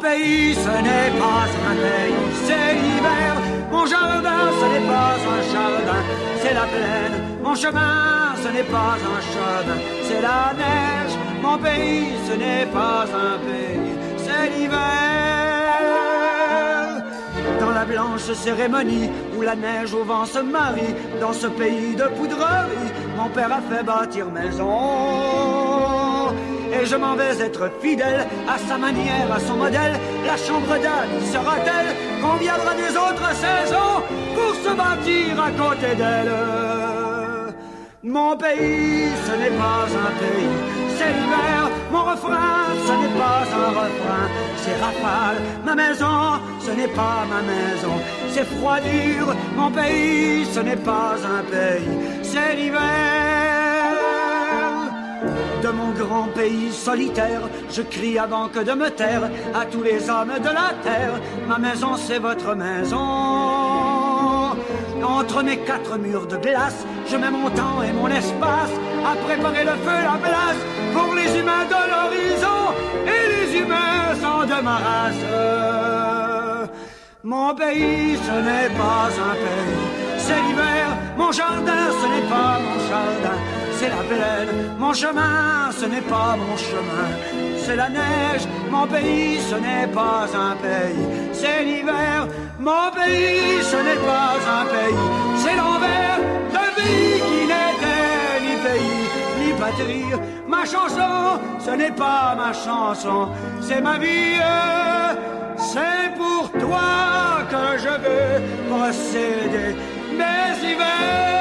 pays, ce n'est pas un pays, c'est l'hiver. Mon jardin, ce n'est pas un jardin, c'est la plaine. Mon chemin, ce n'est pas un chemin, c'est la neige. Mon pays, ce n'est pas un pays, c'est l'hiver. Dans la blanche cérémonie où la neige au vent se marie, dans ce pays de poudrerie, mon père a fait bâtir maison et je m'en vais être fidèle à sa manière, à son modèle. La chambre d'Anne sera-t-elle qu'on viendra des autres saisons pour se bâtir à côté d'elle? Mon pays, ce n'est pas un pays, c'est l'hiver. Mon refrain, ce n'est pas un refrain, c'est rafale. Ma maison, ce n'est pas ma maison, c'est froid dur. Mon pays, ce n'est pas un pays, c'est l'hiver mon grand pays solitaire. Je crie avant que de me taire à tous les hommes de la terre. Ma maison, c'est votre maison. Entre mes quatre murs de glace, je mets mon temps et mon espace à préparer le feu, la place pour les humains de l'horizon et les humains sont de ma. Mon pays, ce n'est pas un pays, c'est l'hiver. Mon jardin, ce n'est pas mon jardin c'est la plaine. Mon chemin, ce n'est pas mon chemin, c'est la neige. Mon pays, ce n'est pas un pays, c'est l'hiver. Mon pays, ce n'est pas un pays, c'est l'envers d'un pays qui n'était ni pays, ni patrie. Ma chanson, ce n'est pas ma chanson, c'est ma vie. C'est pour toi que je veux procéder mes hivers.